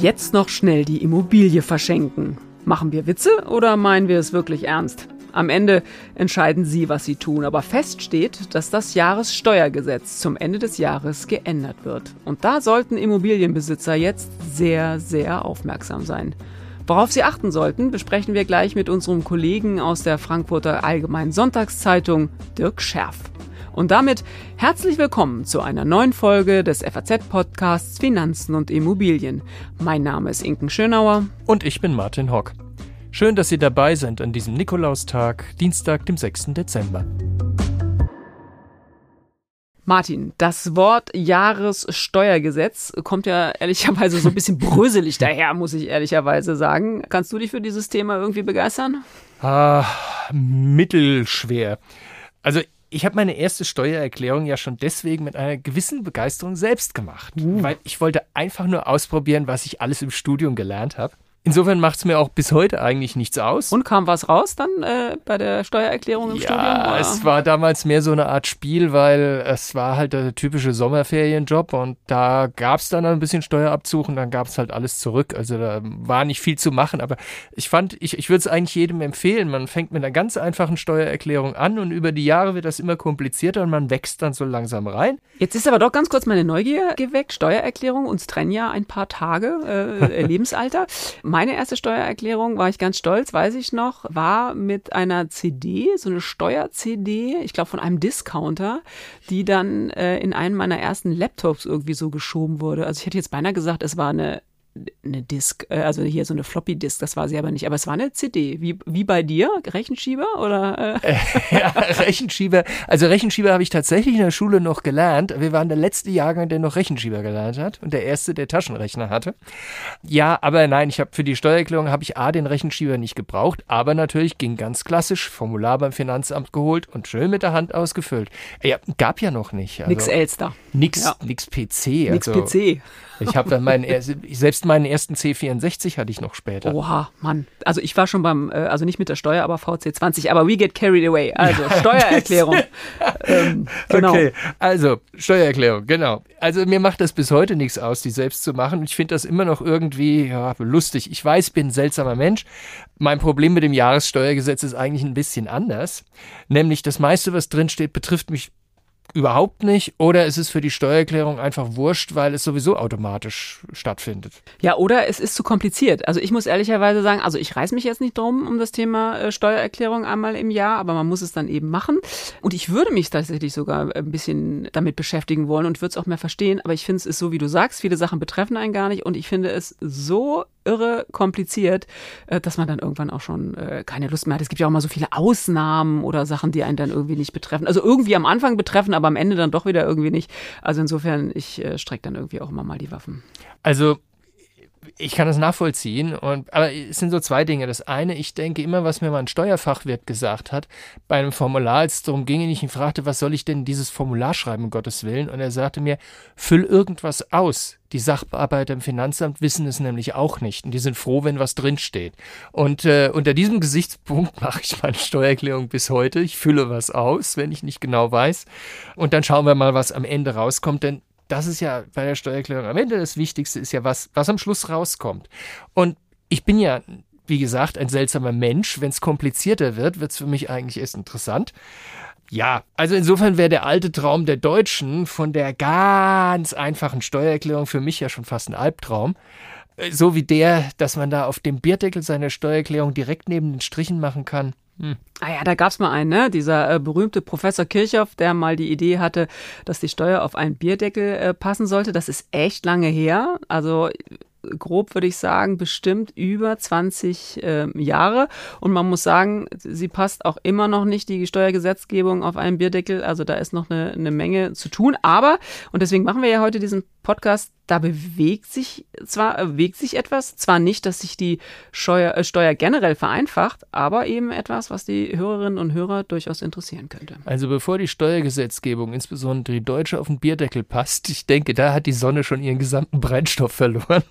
Jetzt noch schnell die Immobilie verschenken. Machen wir Witze oder meinen wir es wirklich ernst? Am Ende entscheiden Sie, was Sie tun, aber fest steht, dass das Jahressteuergesetz zum Ende des Jahres geändert wird. Und da sollten Immobilienbesitzer jetzt sehr, sehr aufmerksam sein. Worauf Sie achten sollten, besprechen wir gleich mit unserem Kollegen aus der Frankfurter Allgemeinen Sonntagszeitung, Dirk Scherf. Und damit herzlich willkommen zu einer neuen Folge des FAZ-Podcasts Finanzen und Immobilien. Mein Name ist Inken Schönauer. Und ich bin Martin Hock. Schön, dass Sie dabei sind an diesem Nikolaustag, Dienstag, dem 6. Dezember. Martin, das Wort Jahressteuergesetz kommt ja ehrlicherweise so ein bisschen bröselig daher, muss ich ehrlicherweise sagen. Kannst du dich für dieses Thema irgendwie begeistern? Ah, mittelschwer. Also ich habe meine erste Steuererklärung ja schon deswegen mit einer gewissen Begeisterung selbst gemacht, uh. weil ich wollte einfach nur ausprobieren, was ich alles im Studium gelernt habe. Insofern macht es mir auch bis heute eigentlich nichts aus. Und kam was raus dann äh, bei der Steuererklärung im ja, Studium? Ja, es war damals mehr so eine Art Spiel, weil es war halt der typische Sommerferienjob und da gab es dann ein bisschen Steuerabzug und dann gab es halt alles zurück. Also da war nicht viel zu machen, aber ich fand, ich, ich würde es eigentlich jedem empfehlen. Man fängt mit einer ganz einfachen Steuererklärung an und über die Jahre wird das immer komplizierter und man wächst dann so langsam rein. Jetzt ist aber doch ganz kurz meine Neugier geweckt. Steuererklärung, uns trennen ja ein paar Tage äh, Lebensalter meine erste Steuererklärung, war ich ganz stolz, weiß ich noch, war mit einer CD, so eine Steuer-CD, ich glaube von einem Discounter, die dann äh, in einen meiner ersten Laptops irgendwie so geschoben wurde. Also ich hätte jetzt beinahe gesagt, es war eine eine Disk, äh, also hier so eine Floppy Disk, das war sie aber nicht, aber es war eine CD. Wie, wie bei dir? Rechenschieber oder? Äh? ja, Rechenschieber. Also Rechenschieber habe ich tatsächlich in der Schule noch gelernt. Wir waren der letzte Jahrgang, der noch Rechenschieber gelernt hat und der erste, der Taschenrechner hatte. Ja, aber nein, ich habe für die Steuererklärung habe ich A den Rechenschieber nicht gebraucht, aber natürlich ging ganz klassisch Formular beim Finanzamt geholt und schön mit der Hand ausgefüllt. Ja, gab ja noch nicht. Also, nix Elster. Nix, ja. nix PC. Nix also, PC. Ich habe dann meinen, selbst meinen ersten C64 hatte ich noch später. Oha, Mann. Also ich war schon beim, äh, also nicht mit der Steuer, aber VC20, aber we get carried away. Also Steuererklärung. ähm, genau. Okay, also Steuererklärung, genau. Also mir macht das bis heute nichts aus, die selbst zu machen. Ich finde das immer noch irgendwie ja, lustig. Ich weiß, bin ein seltsamer Mensch. Mein Problem mit dem Jahressteuergesetz ist eigentlich ein bisschen anders. Nämlich das meiste, was drinsteht, betrifft mich überhaupt nicht oder ist es für die Steuererklärung einfach wurscht, weil es sowieso automatisch stattfindet. Ja, oder es ist zu kompliziert. Also ich muss ehrlicherweise sagen, also ich reiß mich jetzt nicht drum um das Thema äh, Steuererklärung einmal im Jahr, aber man muss es dann eben machen. Und ich würde mich tatsächlich sogar ein bisschen damit beschäftigen wollen und würde es auch mehr verstehen, aber ich finde es ist so, wie du sagst, viele Sachen betreffen einen gar nicht und ich finde es so irre kompliziert, äh, dass man dann irgendwann auch schon äh, keine Lust mehr hat. Es gibt ja auch mal so viele Ausnahmen oder Sachen, die einen dann irgendwie nicht betreffen. Also irgendwie am Anfang betreffen, aber am Ende dann doch wieder irgendwie nicht. Also insofern, ich äh, strecke dann irgendwie auch immer mal die Waffen. Also ich kann das nachvollziehen. Und, aber es sind so zwei Dinge. Das eine, ich denke immer, was mir mal ein Steuerfachwirt gesagt hat, bei einem Formular, als es darum ging, ich ihn fragte, was soll ich denn dieses Formular schreiben, um Gottes Willen? Und er sagte mir, füll irgendwas aus. Die Sachbearbeiter im Finanzamt wissen es nämlich auch nicht. Und die sind froh, wenn was drinsteht. Und äh, unter diesem Gesichtspunkt mache ich meine Steuererklärung bis heute. Ich fülle was aus, wenn ich nicht genau weiß. Und dann schauen wir mal, was am Ende rauskommt. Denn das ist ja bei der Steuererklärung am Ende das Wichtigste, ist ja was, was am Schluss rauskommt. Und ich bin ja, wie gesagt, ein seltsamer Mensch. Wenn es komplizierter wird, wird es für mich eigentlich erst interessant. Ja, also insofern wäre der alte Traum der Deutschen von der ganz einfachen Steuererklärung für mich ja schon fast ein Albtraum. So wie der, dass man da auf dem Bierdeckel seiner Steuererklärung direkt neben den Strichen machen kann. Hm. Ah ja, da gab's mal einen, ne? Dieser äh, berühmte Professor Kirchhoff, der mal die Idee hatte, dass die Steuer auf einen Bierdeckel äh, passen sollte. Das ist echt lange her. Also grob würde ich sagen, bestimmt über 20 äh, Jahre. Und man muss sagen, sie passt auch immer noch nicht die Steuergesetzgebung auf einen Bierdeckel. Also da ist noch eine, eine Menge zu tun. Aber, und deswegen machen wir ja heute diesen Podcast, da bewegt sich zwar, bewegt sich etwas, zwar nicht, dass sich die Steuer, äh, Steuer generell vereinfacht, aber eben etwas, was die Hörerinnen und Hörer durchaus interessieren könnte. Also bevor die Steuergesetzgebung, insbesondere die deutsche, auf den Bierdeckel passt, ich denke, da hat die Sonne schon ihren gesamten Brennstoff verloren.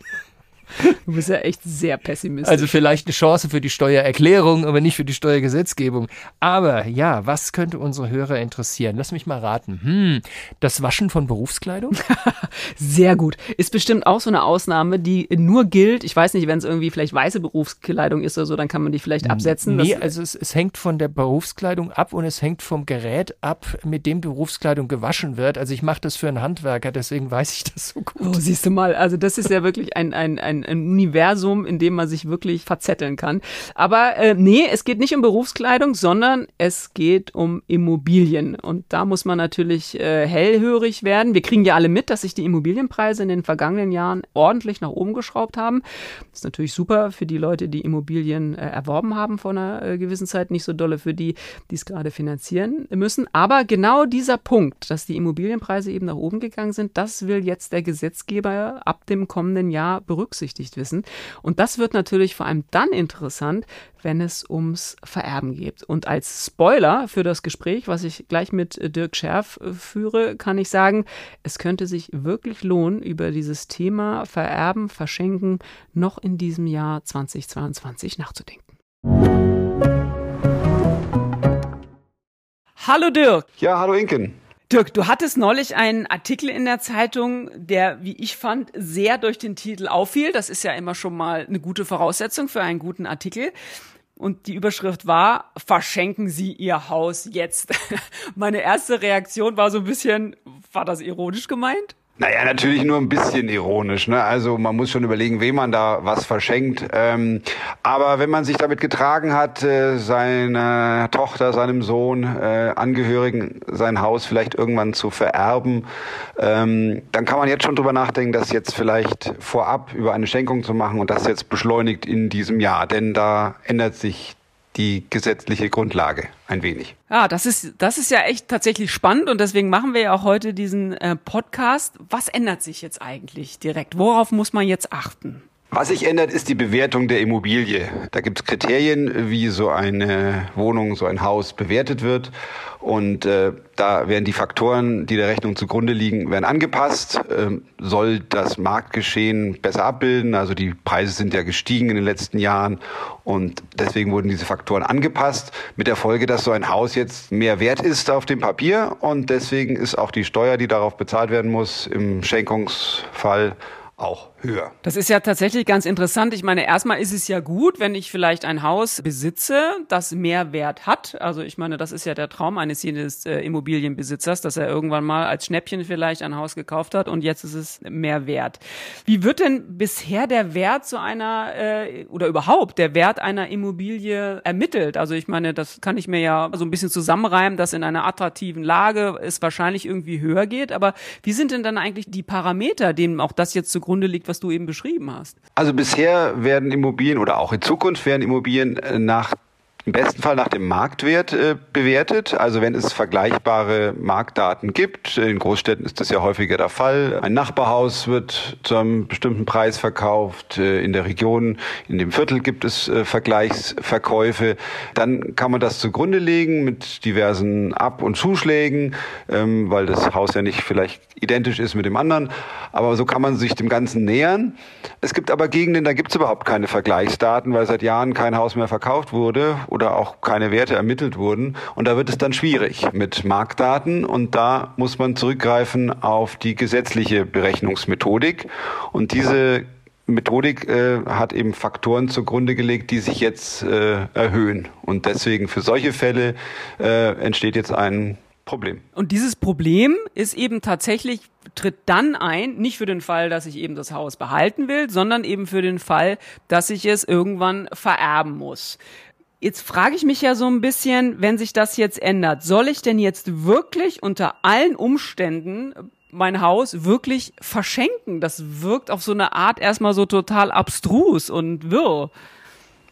Du bist ja echt sehr pessimistisch. Also vielleicht eine Chance für die Steuererklärung, aber nicht für die Steuergesetzgebung. Aber ja, was könnte unsere Hörer interessieren? Lass mich mal raten. Hm, das Waschen von Berufskleidung? sehr gut. Ist bestimmt auch so eine Ausnahme, die nur gilt. Ich weiß nicht, wenn es irgendwie vielleicht weiße Berufskleidung ist oder so, dann kann man die vielleicht absetzen. Nee, also es, es hängt von der Berufskleidung ab und es hängt vom Gerät ab, mit dem Berufskleidung gewaschen wird. Also ich mache das für einen Handwerker, deswegen weiß ich das so gut. Oh, siehst du mal, also das ist ja wirklich ein, ein, ein, ein Universum, in dem man sich wirklich verzetteln kann. Aber äh, nee, es geht nicht um Berufskleidung, sondern es geht um Immobilien. Und da muss man natürlich äh, hellhörig werden. Wir kriegen ja alle mit, dass sich die Immobilienpreise in den vergangenen Jahren ordentlich nach oben geschraubt haben. Das ist natürlich super für die Leute, die Immobilien äh, erworben haben vor einer äh, gewissen Zeit, nicht so dolle für die, die es gerade finanzieren müssen. Aber genau dieser Punkt, dass die Immobilienpreise eben nach oben gegangen sind, das will jetzt der Gesetzgeber ab dem kommenden Jahr berücksichtigt wissen. Und das wird natürlich vor allem dann interessant, wenn es ums Vererben geht. Und als Spoiler für das Gespräch, was ich gleich mit Dirk Scherf äh, führe, kann ich sagen, es könnte sich wirklich lohnen, über dieses Thema Vererben, Verschenken noch in diesem Jahr 2022 nachzudenken. Hallo Dirk. Ja, hallo Inken. Dirk, du hattest neulich einen Artikel in der Zeitung, der, wie ich fand, sehr durch den Titel auffiel. Das ist ja immer schon mal eine gute Voraussetzung für einen guten Artikel. Und die Überschrift war, verschenken Sie Ihr Haus jetzt. Meine erste Reaktion war so ein bisschen, war das ironisch gemeint? Naja, natürlich nur ein bisschen ironisch. Ne? Also man muss schon überlegen, wem man da was verschenkt. Ähm, aber wenn man sich damit getragen hat, äh, seiner Tochter, seinem Sohn, äh, Angehörigen sein Haus vielleicht irgendwann zu vererben, ähm, dann kann man jetzt schon drüber nachdenken, das jetzt vielleicht vorab über eine Schenkung zu machen und das jetzt beschleunigt in diesem Jahr. Denn da ändert sich die gesetzliche Grundlage ein wenig. Ja, das ist, das ist ja echt tatsächlich spannend und deswegen machen wir ja auch heute diesen äh, Podcast. Was ändert sich jetzt eigentlich direkt? Worauf muss man jetzt achten? Was sich ändert, ist die Bewertung der Immobilie. Da gibt es Kriterien, wie so eine Wohnung, so ein Haus bewertet wird. Und äh, da werden die Faktoren, die der Rechnung zugrunde liegen, werden angepasst. Ähm, soll das Marktgeschehen besser abbilden? Also die Preise sind ja gestiegen in den letzten Jahren und deswegen wurden diese Faktoren angepasst. Mit der Folge, dass so ein Haus jetzt mehr wert ist auf dem Papier und deswegen ist auch die Steuer, die darauf bezahlt werden muss, im Schenkungsfall auch höher. Das ist ja tatsächlich ganz interessant. Ich meine, erstmal ist es ja gut, wenn ich vielleicht ein Haus besitze, das mehr Wert hat. Also ich meine, das ist ja der Traum eines jedes äh, Immobilienbesitzers, dass er irgendwann mal als Schnäppchen vielleicht ein Haus gekauft hat und jetzt ist es mehr wert. Wie wird denn bisher der Wert so einer äh, oder überhaupt der Wert einer Immobilie ermittelt? Also ich meine, das kann ich mir ja so ein bisschen zusammenreimen, dass in einer attraktiven Lage es wahrscheinlich irgendwie höher geht. Aber wie sind denn dann eigentlich die Parameter, denen auch das jetzt zugrunde liegt, was du eben beschrieben hast? Also bisher werden Immobilien oder auch in Zukunft werden Immobilien äh, nach im besten Fall nach dem Marktwert äh, bewertet. Also wenn es vergleichbare Marktdaten gibt, in Großstädten ist das ja häufiger der Fall. Ein Nachbarhaus wird zu einem bestimmten Preis verkauft. Äh, in der Region, in dem Viertel gibt es äh, Vergleichsverkäufe. Dann kann man das zugrunde legen mit diversen Ab- und Zuschlägen, ähm, weil das Haus ja nicht vielleicht identisch ist mit dem anderen. Aber so kann man sich dem Ganzen nähern. Es gibt aber Gegenden, da gibt es überhaupt keine Vergleichsdaten, weil seit Jahren kein Haus mehr verkauft wurde oder auch keine Werte ermittelt wurden. Und da wird es dann schwierig mit Marktdaten und da muss man zurückgreifen auf die gesetzliche Berechnungsmethodik. Und diese Methodik äh, hat eben Faktoren zugrunde gelegt, die sich jetzt äh, erhöhen. Und deswegen für solche Fälle äh, entsteht jetzt ein Problem. Und dieses Problem ist eben tatsächlich, tritt dann ein, nicht für den Fall, dass ich eben das Haus behalten will, sondern eben für den Fall, dass ich es irgendwann vererben muss. Jetzt frage ich mich ja so ein bisschen, wenn sich das jetzt ändert, soll ich denn jetzt wirklich unter allen Umständen mein Haus wirklich verschenken? Das wirkt auf so eine Art erstmal so total abstrus und wirr.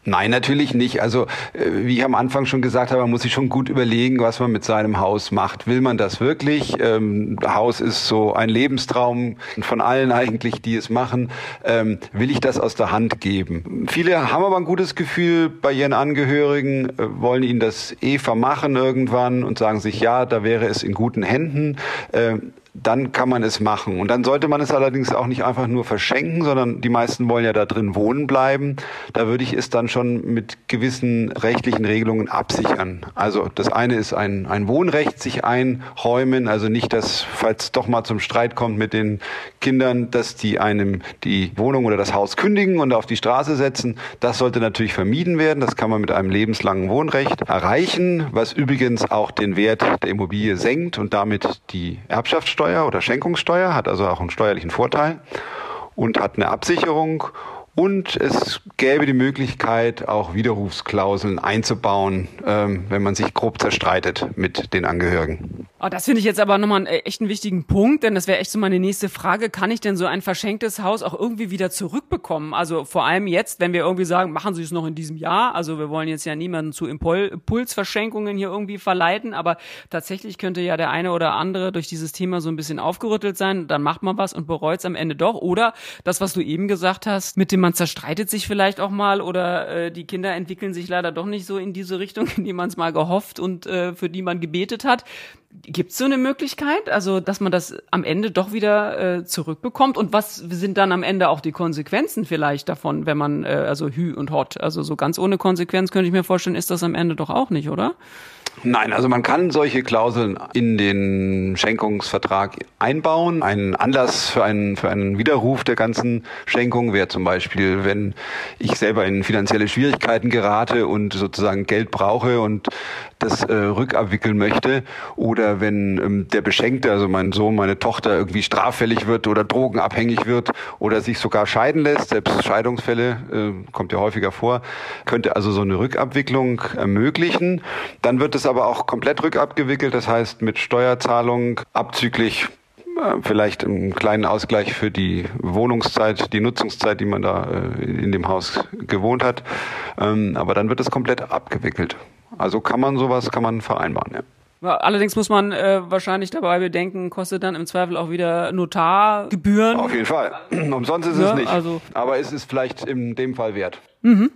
Nein, natürlich nicht. Also äh, wie ich am Anfang schon gesagt habe, man muss sich schon gut überlegen, was man mit seinem Haus macht. Will man das wirklich? Ähm, Haus ist so ein Lebenstraum von allen eigentlich, die es machen. Ähm, will ich das aus der Hand geben? Viele haben aber ein gutes Gefühl bei ihren Angehörigen, äh, wollen ihnen das eh vermachen irgendwann und sagen sich, ja, da wäre es in guten Händen. Ähm, dann kann man es machen. Und dann sollte man es allerdings auch nicht einfach nur verschenken, sondern die meisten wollen ja da drin wohnen bleiben. Da würde ich es dann schon mit gewissen rechtlichen Regelungen absichern. Also das eine ist ein, ein Wohnrecht sich einräumen, also nicht, dass, falls doch mal zum Streit kommt mit den Kindern, dass die einem die Wohnung oder das Haus kündigen und auf die Straße setzen. Das sollte natürlich vermieden werden. Das kann man mit einem lebenslangen Wohnrecht erreichen, was übrigens auch den Wert der Immobilie senkt und damit die Erbschaftssteuer Erbschaftssteuer oder Schenkungssteuer, hat also auch einen steuerlichen Vorteil und hat eine Absicherung und es gäbe die Möglichkeit, auch Widerrufsklauseln einzubauen, ähm, wenn man sich grob zerstreitet mit den Angehörigen. Oh, das finde ich jetzt aber nochmal einen äh, echt einen wichtigen Punkt, denn das wäre echt so meine nächste Frage. Kann ich denn so ein verschenktes Haus auch irgendwie wieder zurückbekommen? Also vor allem jetzt, wenn wir irgendwie sagen, machen Sie es noch in diesem Jahr. Also wir wollen jetzt ja niemanden zu Impulsverschenkungen hier irgendwie verleiten, aber tatsächlich könnte ja der eine oder andere durch dieses Thema so ein bisschen aufgerüttelt sein. Dann macht man was und bereut es am Ende doch. Oder das, was du eben gesagt hast, mit dem man zerstreitet sich vielleicht auch mal oder äh, die Kinder entwickeln sich leider doch nicht so in diese Richtung, in die man es mal gehofft und äh, für die man gebetet hat. Gibt es so eine Möglichkeit, also dass man das am Ende doch wieder äh, zurückbekommt? Und was sind dann am Ende auch die Konsequenzen vielleicht davon, wenn man äh, also Hü und Hot, also so ganz ohne Konsequenz könnte ich mir vorstellen, ist das am Ende doch auch nicht, oder? Nein, also man kann solche Klauseln in den Schenkungsvertrag einbauen. Ein Anlass für einen, für einen Widerruf der ganzen Schenkung wäre zum Beispiel, wenn ich selber in finanzielle Schwierigkeiten gerate und sozusagen Geld brauche und das äh, rückabwickeln möchte oder wenn ähm, der Beschenkte, also mein Sohn, meine Tochter irgendwie straffällig wird oder drogenabhängig wird oder sich sogar scheiden lässt, selbst Scheidungsfälle äh, kommt ja häufiger vor, könnte also so eine Rückabwicklung ermöglichen. Dann wird es aber auch komplett rückabgewickelt, das heißt mit Steuerzahlung abzüglich äh, vielleicht einen kleinen Ausgleich für die Wohnungszeit, die Nutzungszeit, die man da äh, in dem Haus gewohnt hat. Ähm, aber dann wird es komplett abgewickelt. Also kann man sowas, kann man vereinbaren, ja. Allerdings muss man äh, wahrscheinlich dabei bedenken, kostet dann im Zweifel auch wieder Notargebühren. Auf jeden Fall. Umsonst ist ja, es nicht. Also Aber es ist vielleicht in dem Fall wert. Mhm.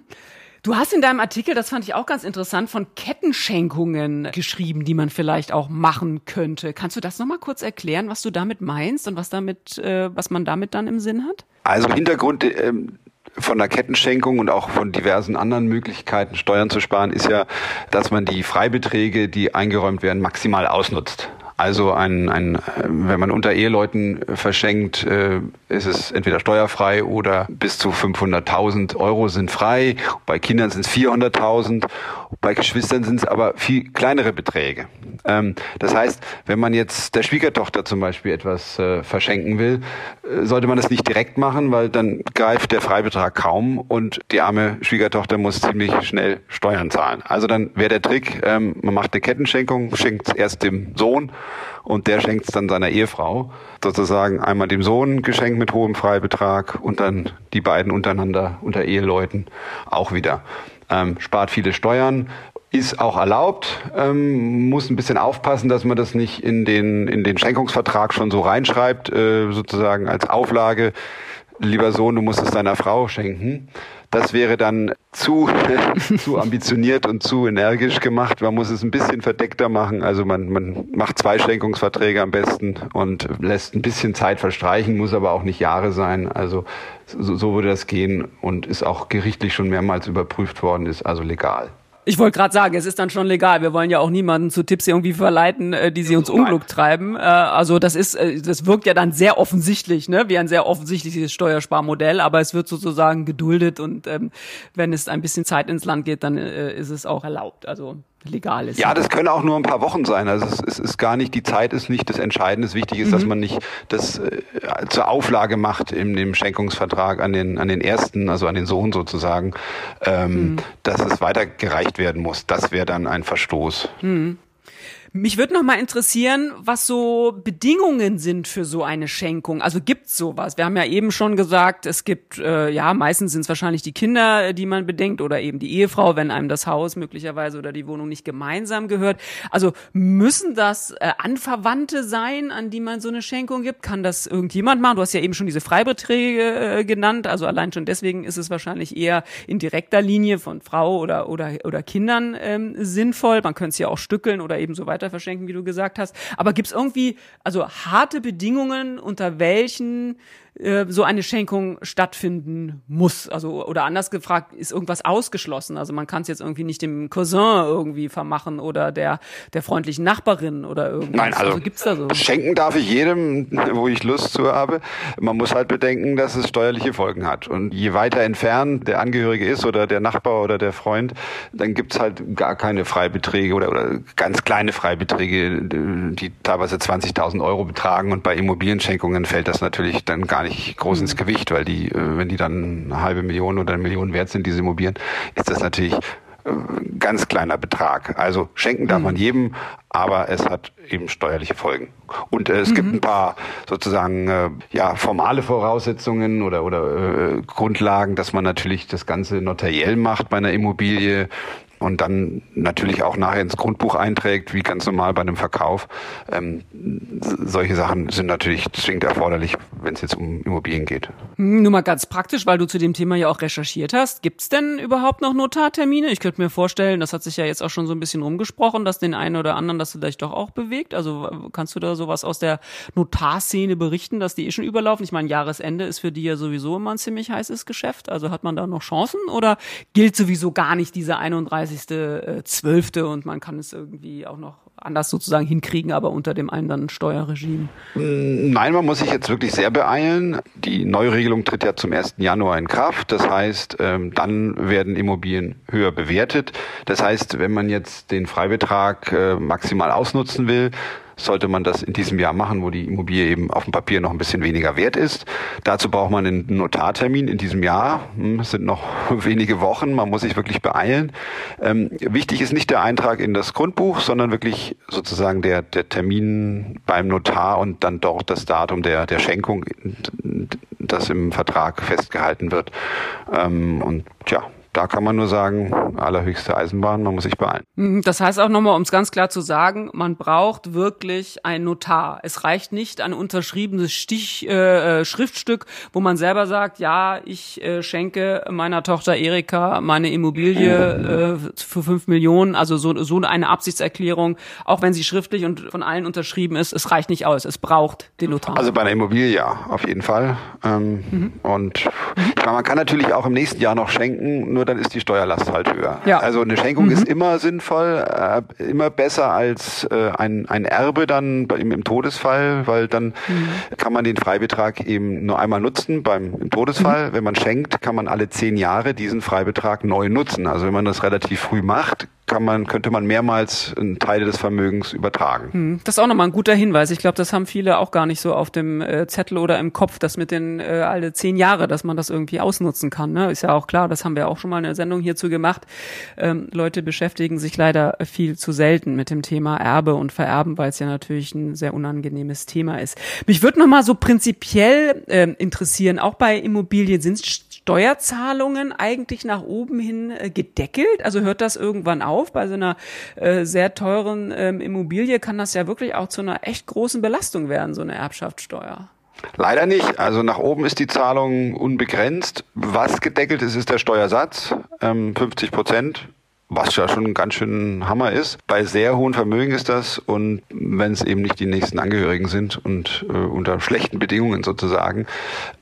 Du hast in deinem Artikel, das fand ich auch ganz interessant, von Kettenschenkungen geschrieben, die man vielleicht auch machen könnte. Kannst du das nochmal kurz erklären, was du damit meinst und was damit, äh, was man damit dann im Sinn hat? Also Hintergrund ähm, von der Kettenschenkung und auch von diversen anderen Möglichkeiten, Steuern zu sparen, ist ja, dass man die Freibeträge, die eingeräumt werden, maximal ausnutzt. Also ein, ein, wenn man unter Eheleuten verschenkt, äh, ist es entweder steuerfrei oder bis zu 500.000 Euro sind frei. Bei Kindern sind es 400.000. Bei Geschwistern sind es aber viel kleinere Beträge. Ähm, das heißt, wenn man jetzt der Schwiegertochter zum Beispiel etwas äh, verschenken will, äh, sollte man das nicht direkt machen, weil dann greift der Freibetrag kaum und die arme Schwiegertochter muss ziemlich schnell Steuern zahlen. Also dann wäre der Trick, ähm, man macht eine Kettenschenkung, schenkt es erst dem Sohn und der schenkt es dann seiner Ehefrau. Sozusagen einmal dem Sohn geschenkt mit hohem Freibetrag und dann die beiden untereinander unter Eheleuten auch wieder. Ähm, spart viele Steuern, ist auch erlaubt, ähm, muss ein bisschen aufpassen, dass man das nicht in den, in den Schenkungsvertrag schon so reinschreibt, äh, sozusagen als Auflage, lieber Sohn, du musst es deiner Frau schenken. Das wäre dann zu, zu ambitioniert und zu energisch gemacht. Man muss es ein bisschen verdeckter machen. Also man, man macht zwei Schenkungsverträge am besten und lässt ein bisschen Zeit verstreichen, muss aber auch nicht Jahre sein. Also so, so würde das gehen und ist auch gerichtlich schon mehrmals überprüft worden, ist also legal. Ich wollte gerade sagen, es ist dann schon legal. Wir wollen ja auch niemanden zu Tipps irgendwie verleiten, äh, die sie uns Unglück treiben. Äh, also das ist, äh, das wirkt ja dann sehr offensichtlich, ne, wie ein sehr offensichtliches Steuersparmodell. Aber es wird sozusagen geduldet und ähm, wenn es ein bisschen Zeit ins Land geht, dann äh, ist es auch erlaubt. Also legal ist. Ja, das können auch nur ein paar Wochen sein. Also es, es ist gar nicht, die Zeit ist nicht das Entscheidende. Wichtig ist, mhm. dass man nicht das äh, zur Auflage macht in dem Schenkungsvertrag an den, an den ersten, also an den Sohn sozusagen, ähm, mhm. dass es weitergereicht werden muss. Das wäre dann ein Verstoß. Mhm. Mich würde noch mal interessieren, was so Bedingungen sind für so eine Schenkung. Also gibt's sowas? Wir haben ja eben schon gesagt, es gibt äh, ja meistens sind es wahrscheinlich die Kinder, die man bedenkt oder eben die Ehefrau, wenn einem das Haus möglicherweise oder die Wohnung nicht gemeinsam gehört. Also müssen das äh, Anverwandte sein, an die man so eine Schenkung gibt? Kann das irgendjemand machen? Du hast ja eben schon diese Freibeträge äh, genannt. Also allein schon deswegen ist es wahrscheinlich eher in direkter Linie von Frau oder oder oder Kindern ähm, sinnvoll. Man könnte es ja auch stückeln oder eben so weiter Tochter verschenken, wie du gesagt hast. Aber gibt's irgendwie, also harte Bedingungen, unter welchen äh, so eine Schenkung stattfinden muss. Also oder anders gefragt, ist irgendwas ausgeschlossen. Also man kann es jetzt irgendwie nicht dem Cousin irgendwie vermachen oder der der freundlichen Nachbarin oder irgendwas. Nein, also, also gibt's da so. Schenken darf ich jedem, wo ich Lust zu habe. Man muss halt bedenken, dass es steuerliche Folgen hat. Und je weiter entfernt der Angehörige ist oder der Nachbar oder der Freund, dann gibt's halt gar keine Freibeträge oder, oder ganz kleine Freibeträge, die teilweise 20.000 Euro betragen. Und bei Immobilienschenkungen fällt das natürlich dann gar nicht groß ins mhm. Gewicht, weil die, äh, wenn die dann eine halbe Million oder eine Million wert sind, diese Immobilien, ist das natürlich ganz kleiner Betrag. Also schenken darf mhm. man jedem, aber es hat eben steuerliche Folgen. Und äh, es mhm. gibt ein paar sozusagen äh, ja formale Voraussetzungen oder oder äh, Grundlagen, dass man natürlich das Ganze notariell macht bei einer Immobilie und dann natürlich auch nachher ins Grundbuch einträgt, wie ganz normal bei einem Verkauf. Ähm, solche Sachen sind natürlich zwingend erforderlich, wenn es jetzt um Immobilien geht. Nur mal ganz praktisch, weil du zu dem Thema ja auch recherchiert hast. Gibt es denn überhaupt noch Notartermine? Ich könnte mir vorstellen, das hat sich ja jetzt auch schon so ein bisschen rumgesprochen, dass den einen oder anderen das vielleicht doch auch bewegt. Also kannst du da sowas aus der Notarszene berichten, dass die eh schon überlaufen? Ich meine, Jahresende ist für die ja sowieso immer ein ziemlich heißes Geschäft. Also hat man da noch Chancen oder gilt sowieso gar nicht diese 31 31.12. und man kann es irgendwie auch noch anders sozusagen hinkriegen, aber unter dem anderen Steuerregime? Nein, man muss sich jetzt wirklich sehr beeilen. Die Neuregelung tritt ja zum 1. Januar in Kraft. Das heißt, ähm, dann werden Immobilien höher bewertet. Das heißt, wenn man jetzt den Freibetrag äh, maximal ausnutzen will, sollte man das in diesem Jahr machen, wo die Immobilie eben auf dem Papier noch ein bisschen weniger wert ist. Dazu braucht man einen Notartermin in diesem Jahr. Hm, es sind noch wenige Wochen, man muss sich wirklich beeilen. Ähm, wichtig ist nicht der Eintrag in das Grundbuch, sondern wirklich sozusagen der, der Termin beim Notar und dann dort das Datum der, der Schenkung, das im Vertrag festgehalten wird. Ähm, und ja, da kann man nur sagen, allerhöchste Eisenbahn, man muss sich beeilen. Mhm, das heißt auch nochmal, um es ganz klar zu sagen, man braucht wirklich einen Notar. Es reicht nicht ein unterschriebenes Stich, äh, äh, Schriftstück, wo man selber sagt, ja, ich äh, schenke meiner Tochter Erika meine Immobilie äh, für fünf Millionen, also so, so eine Absichtserklärung, auch wenn sie schriftlich und von allen unterschrieben ist, es reicht nicht aus. Es braucht den Notar. Also bei einer Immobilie ja, auf jeden Fall. Ähm, mhm. Und mhm. man kann natürlich auch im nächsten Jahr noch schenken, nur dann ist die Steuerlast halt höher. Ja. Also eine Schenkung mhm. ist immer sinnvoll, äh, immer besser als äh, ein, ein Erbe dann im, im Todesfall, weil dann mhm. kann man den Freibetrag eben nur einmal nutzen beim im Todesfall. Mhm. Wenn man schenkt, kann man alle zehn Jahre diesen Freibetrag neu nutzen. Also wenn man das relativ früh macht, kann man, könnte man mehrmals Teile des Vermögens übertragen. Hm, das ist auch nochmal ein guter Hinweis. Ich glaube, das haben viele auch gar nicht so auf dem äh, Zettel oder im Kopf, dass mit den äh, alle zehn Jahre, dass man das irgendwie ausnutzen kann. Ne? Ist ja auch klar, das haben wir auch schon mal eine Sendung hierzu gemacht. Ähm, Leute beschäftigen sich leider viel zu selten mit dem Thema Erbe und Vererben, weil es ja natürlich ein sehr unangenehmes Thema ist. Mich würde nochmal so prinzipiell äh, interessieren, auch bei Immobilien sind Steuerzahlungen eigentlich nach oben hin äh, gedeckelt? Also hört das irgendwann auf? Bei so einer äh, sehr teuren ähm, Immobilie kann das ja wirklich auch zu einer echt großen Belastung werden, so eine Erbschaftssteuer. Leider nicht. Also nach oben ist die Zahlung unbegrenzt. Was gedeckelt ist, ist der Steuersatz, ähm, 50 Prozent was ja schon ein ganz schön Hammer ist. Bei sehr hohen Vermögen ist das und wenn es eben nicht die nächsten Angehörigen sind und äh, unter schlechten Bedingungen sozusagen.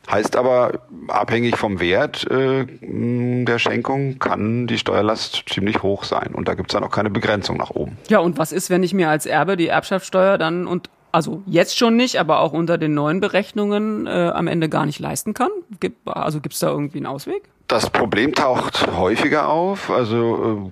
Heißt aber, abhängig vom Wert äh, der Schenkung kann die Steuerlast ziemlich hoch sein und da gibt es dann auch keine Begrenzung nach oben. Ja, und was ist, wenn ich mir als Erbe die Erbschaftssteuer dann und also jetzt schon nicht, aber auch unter den neuen Berechnungen äh, am Ende gar nicht leisten kann? Gibt, also gibt es da irgendwie einen Ausweg? Das Problem taucht häufiger auf. Also äh,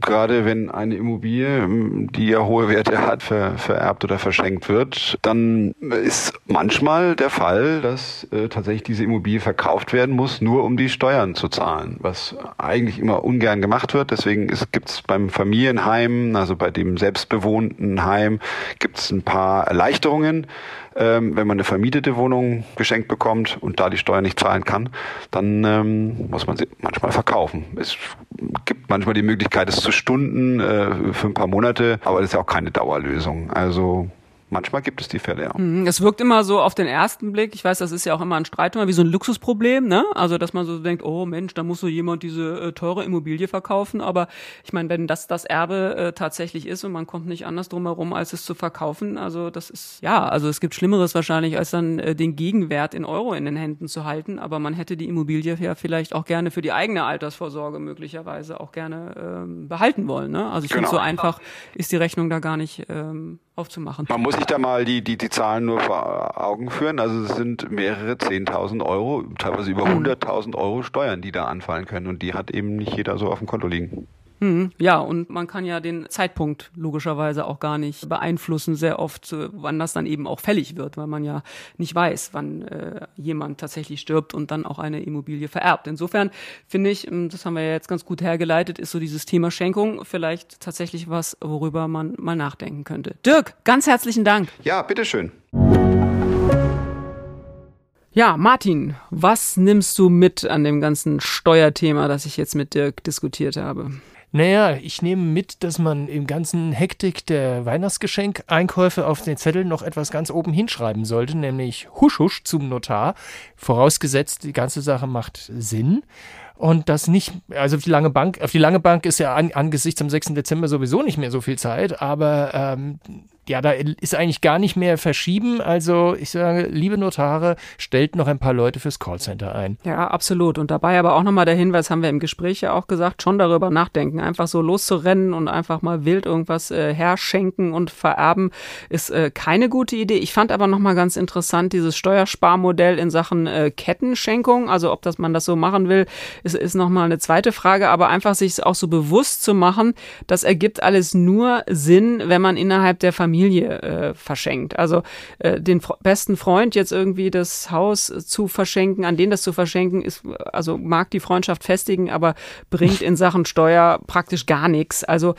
gerade wenn eine Immobilie, ähm, die ja hohe Werte hat, ver, vererbt oder verschenkt wird, dann ist manchmal der Fall, dass äh, tatsächlich diese Immobilie verkauft werden muss, nur um die Steuern zu zahlen, was eigentlich immer ungern gemacht wird. Deswegen gibt es beim Familienheim, also bei dem selbstbewohnten Heim, gibt es ein paar Erleichterungen. Ähm, wenn man eine vermietete Wohnung geschenkt bekommt und da die Steuer nicht zahlen kann, dann ähm, muss man sie manchmal verkaufen. Es gibt manchmal die Möglichkeit, es zu Stunden äh, für ein paar Monate, aber das ist ja auch keine Dauerlösung. Also manchmal gibt es die Fälle, ja. Mhm, es wirkt immer so auf den ersten Blick, ich weiß, das ist ja auch immer ein Streitthema, wie so ein Luxusproblem, ne? Also, dass man so denkt, oh Mensch, da muss so jemand diese äh, teure Immobilie verkaufen. Aber ich meine, wenn das das Erbe äh, tatsächlich ist und man kommt nicht anders drum herum, als es zu verkaufen, also das ist, ja, also es gibt Schlimmeres wahrscheinlich, als dann äh, den Gegenwert in Euro in den Händen zu halten. Aber man hätte die Immobilie ja vielleicht auch gerne für die eigene Altersvorsorge möglicherweise auch gerne ähm, behalten wollen. Ne? Also ich genau. finde, so einfach ist die Rechnung da gar nicht ähm, aufzumachen. Man muss sich da mal die, die, die Zahlen nur vor Augen führen. Also es sind mehrere 10.000 Euro, teilweise über 100.000 mhm. Euro Steuern, die da anfallen können. Und die hat eben nicht jeder so auf dem Konto liegen. Mhm. Ja, und man kann ja den Zeitpunkt logischerweise auch gar nicht beeinflussen, sehr oft, äh, wann das dann eben auch fällig wird, weil man ja nicht weiß, wann äh, jemand tatsächlich stirbt und dann auch eine Immobilie vererbt. Insofern finde ich, ähm, das haben wir ja jetzt ganz gut hergeleitet, ist so dieses Thema Schenkung vielleicht tatsächlich was, worüber man mal nachdenken könnte. Dirk, ganz herzlichen Dank. Ja, bitteschön. Ja, Martin, was nimmst du mit an dem ganzen Steuerthema, das ich jetzt mit Dirk diskutiert habe? Naja, ich nehme mit, dass man im ganzen Hektik der Weihnachtsgeschenkeinkäufe auf den Zettel noch etwas ganz oben hinschreiben sollte, nämlich husch husch zum Notar, vorausgesetzt die ganze Sache macht Sinn und das nicht, also auf die lange Bank, auf die lange Bank ist ja an, angesichts am 6. Dezember sowieso nicht mehr so viel Zeit, aber ähm, ja, da ist eigentlich gar nicht mehr verschieben. Also ich sage, liebe Notare, stellt noch ein paar Leute fürs Callcenter ein. Ja, absolut. Und dabei aber auch nochmal der Hinweis, haben wir im Gespräch ja auch gesagt, schon darüber nachdenken. Einfach so loszurennen und einfach mal wild irgendwas äh, herschenken und vererben, ist äh, keine gute Idee. Ich fand aber nochmal ganz interessant, dieses Steuersparmodell in Sachen äh, Kettenschenkung. Also ob das man das so machen will, ist, ist nochmal eine zweite Frage. Aber einfach sich auch so bewusst zu machen, das ergibt alles nur Sinn, wenn man innerhalb der Familie Familie äh, verschenkt. Also äh, den besten Freund jetzt irgendwie das Haus zu verschenken, an den das zu verschenken, ist, also mag die Freundschaft festigen, aber bringt in Sachen Steuer praktisch gar nichts. Also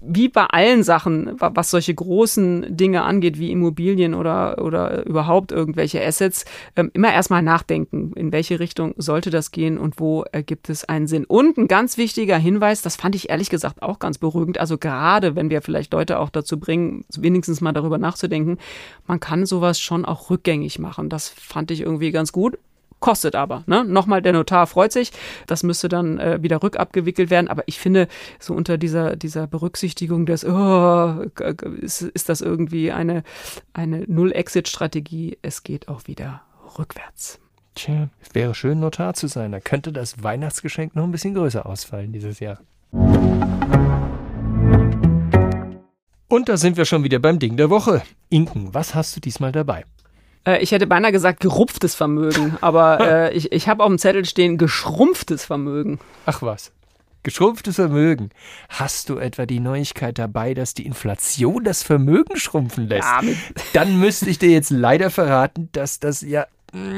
wie bei allen Sachen, was solche großen Dinge angeht, wie Immobilien oder, oder überhaupt irgendwelche Assets, ähm, immer erstmal nachdenken, in welche Richtung sollte das gehen und wo ergibt es einen Sinn. Und ein ganz wichtiger Hinweis, das fand ich ehrlich gesagt auch ganz beruhigend, also gerade wenn wir vielleicht Leute auch dazu bringen, wenigstens mal darüber nachzudenken, man kann sowas schon auch rückgängig machen. Das fand ich irgendwie ganz gut kostet aber. Ne? Nochmal, der Notar freut sich, das müsste dann äh, wieder rückabgewickelt werden, aber ich finde, so unter dieser, dieser Berücksichtigung des, oh, ist, ist das irgendwie eine, eine Null-Exit-Strategie, es geht auch wieder rückwärts. Tja, wäre schön, Notar zu sein. Da könnte das Weihnachtsgeschenk noch ein bisschen größer ausfallen dieses Jahr. Und da sind wir schon wieder beim Ding der Woche. Inken, was hast du diesmal dabei? Äh, ich hätte beinahe gesagt gerupftes Vermögen, aber äh, ich, ich habe auf dem Zettel stehen geschrumpftes Vermögen. Ach was. Geschrumpftes Vermögen. Hast du etwa die Neuigkeit dabei, dass die Inflation das Vermögen schrumpfen lässt? Ja, Dann müsste ich dir jetzt leider verraten, dass das ja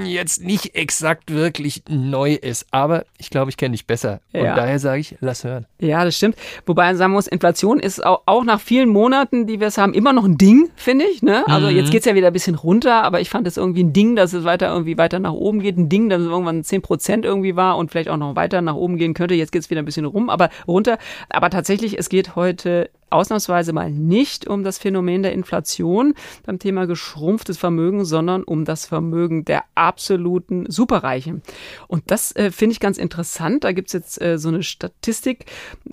jetzt nicht exakt wirklich neu ist. Aber ich glaube, ich kenne dich besser. Und ja. daher sage ich, lass hören. Ja, das stimmt. Wobei man sagen muss, Inflation ist auch, auch nach vielen Monaten, die wir es haben, immer noch ein Ding, finde ich. Ne? Also mhm. jetzt geht es ja wieder ein bisschen runter, aber ich fand es irgendwie ein Ding, dass es weiter irgendwie weiter nach oben geht. Ein Ding, dass es irgendwann 10 Prozent irgendwie war und vielleicht auch noch weiter nach oben gehen könnte. Jetzt geht es wieder ein bisschen rum, aber runter. Aber tatsächlich, es geht heute ausnahmsweise mal nicht um das Phänomen der Inflation beim Thema geschrumpftes Vermögen, sondern um das Vermögen der absoluten Superreichen. Und das äh, finde ich ganz interessant. Da gibt es jetzt äh, so eine Statistik.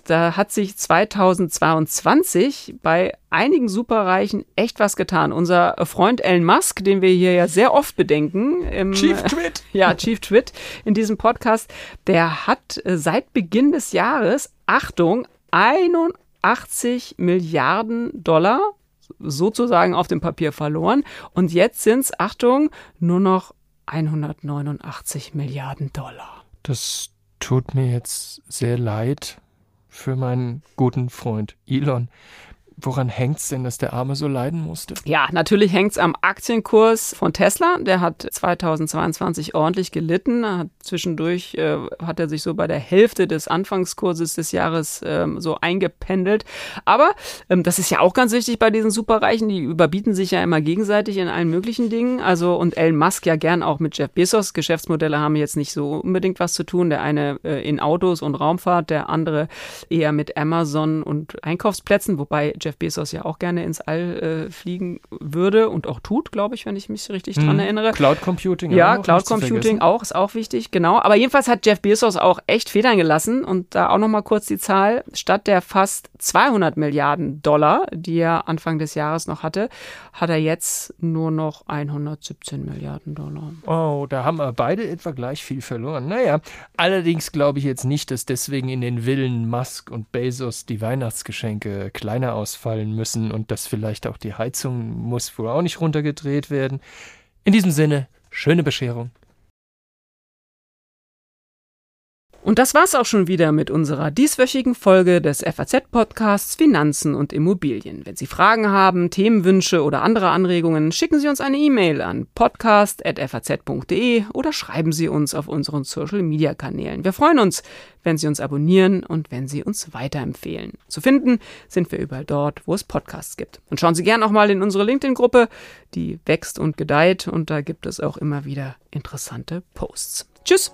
Da hat sich 2022 bei einigen Superreichen echt was getan. Unser Freund Elon Musk, den wir hier ja sehr oft bedenken, im, Chief Twit, ja Chief Twit in diesem Podcast, der hat äh, seit Beginn des Jahres Achtung 81 80 Milliarden Dollar sozusagen auf dem Papier verloren. Und jetzt sind es, Achtung, nur noch 189 Milliarden Dollar. Das tut mir jetzt sehr leid für meinen guten Freund Elon. Woran hängt es denn, dass der Arme so leiden musste? Ja, natürlich hängt es am Aktienkurs von Tesla. Der hat 2022 ordentlich gelitten. Hat zwischendurch äh, hat er sich so bei der Hälfte des Anfangskurses des Jahres ähm, so eingependelt. Aber ähm, das ist ja auch ganz wichtig bei diesen Superreichen. Die überbieten sich ja immer gegenseitig in allen möglichen Dingen. Also und Elon Musk ja gern auch mit Jeff Bezos. Geschäftsmodelle haben jetzt nicht so unbedingt was zu tun. Der eine äh, in Autos und Raumfahrt, der andere eher mit Amazon und Einkaufsplätzen, wobei Jeff Jeff Bezos ja auch gerne ins All äh, fliegen würde und auch tut, glaube ich, wenn ich mich richtig hm. dran erinnere. Cloud Computing. Ja, auch, Cloud Computing auch, ist auch wichtig, genau. Aber jedenfalls hat Jeff Bezos auch echt Federn gelassen und da auch nochmal kurz die Zahl. Statt der fast 200 Milliarden Dollar, die er Anfang des Jahres noch hatte, hat er jetzt nur noch 117 Milliarden Dollar. Oh, da haben wir beide etwa gleich viel verloren. Naja, allerdings glaube ich jetzt nicht, dass deswegen in den Villen Musk und Bezos die Weihnachtsgeschenke kleiner ausfallen müssen und dass vielleicht auch die Heizung muss wohl auch nicht runtergedreht werden. In diesem Sinne, schöne Bescherung. Und das war's auch schon wieder mit unserer dieswöchigen Folge des FAZ-Podcasts Finanzen und Immobilien. Wenn Sie Fragen haben, Themenwünsche oder andere Anregungen, schicken Sie uns eine E-Mail an podcast.faz.de oder schreiben Sie uns auf unseren Social-Media-Kanälen. Wir freuen uns, wenn Sie uns abonnieren und wenn Sie uns weiterempfehlen. Zu finden sind wir überall dort, wo es Podcasts gibt. Und schauen Sie gerne auch mal in unsere LinkedIn-Gruppe, die wächst und gedeiht und da gibt es auch immer wieder interessante Posts. Tschüss,